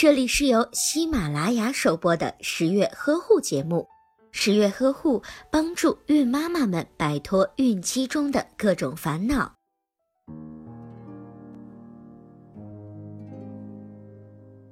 这里是由喜马拉雅首播的十月呵护节目。十月呵护帮助孕妈妈们摆脱孕期中的各种烦恼。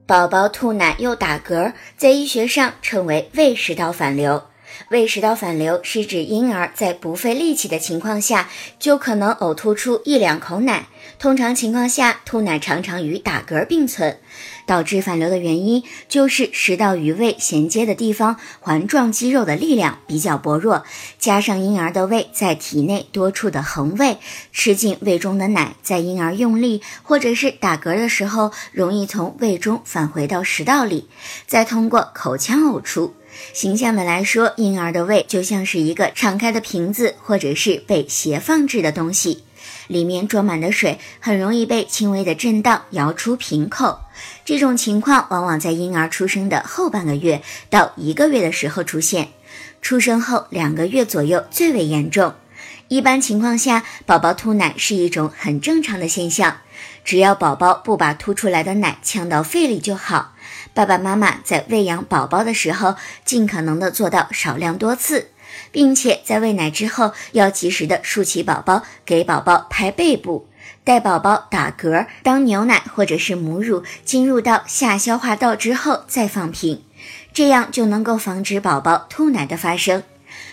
宝宝吐奶又打嗝，在医学上称为胃食道反流。胃食道反流是指婴儿在不费力气的情况下，就可能呕吐出一两口奶。通常情况下，吐奶常常与打嗝并存。导致反流的原因就是食道与胃衔接的地方环状肌肉的力量比较薄弱，加上婴儿的胃在体内多处的横位，吃进胃中的奶，在婴儿用力或者是打嗝的时候，容易从胃中返回到食道里，再通过口腔呕出。形象的来说，婴儿的胃就像是一个敞开的瓶子，或者是被斜放置的东西，里面装满的水很容易被轻微的震荡摇出瓶口。这种情况往往在婴儿出生的后半个月到一个月的时候出现，出生后两个月左右最为严重。一般情况下，宝宝吐奶是一种很正常的现象，只要宝宝不把吐出来的奶呛到肺里就好。爸爸妈妈在喂养宝宝的时候，尽可能的做到少量多次，并且在喂奶之后要及时的竖起宝宝，给宝宝拍背部。待宝宝打嗝，当牛奶或者是母乳进入到下消化道之后再放平，这样就能够防止宝宝吐奶的发生。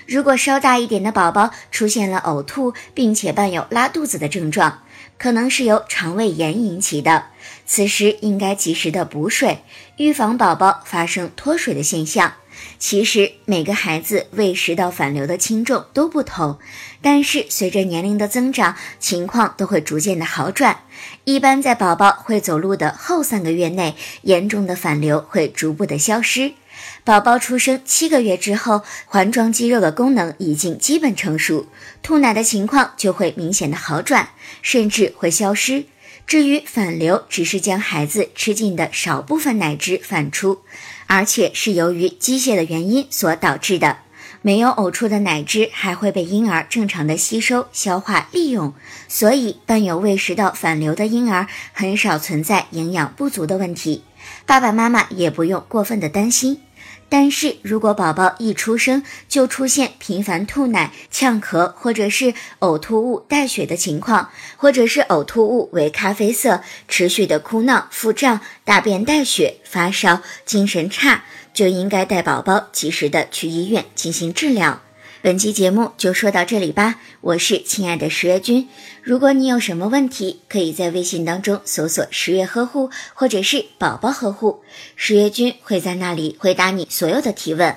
如果稍大一点的宝宝出现了呕吐，并且伴有拉肚子的症状，可能是由肠胃炎引起的，此时应该及时的补水，预防宝宝发生脱水的现象。其实每个孩子胃食道反流的轻重都不同，但是随着年龄的增长，情况都会逐渐的好转。一般在宝宝会走路的后三个月内，严重的反流会逐步的消失。宝宝出生七个月之后，环状肌肉的功能已经基本成熟，吐奶的情况就会明显的好转，甚至会消失。至于反流，只是将孩子吃进的少部分奶汁反出。而且是由于机械的原因所导致的，没有呕出的奶汁还会被婴儿正常的吸收、消化、利用，所以伴有胃食道反流的婴儿很少存在营养不足的问题，爸爸妈妈也不用过分的担心。但是如果宝宝一出生就出现频繁吐奶、呛咳，或者是呕吐物带血的情况，或者是呕吐物为咖啡色、持续的哭闹、腹胀、大便带血、发烧、精神差，就应该带宝宝及时的去医院进行治疗。本期节目就说到这里吧，我是亲爱的十月君。如果你有什么问题，可以在微信当中搜索“十月呵护”或者是“宝宝呵护”，十月君会在那里回答你所有的提问。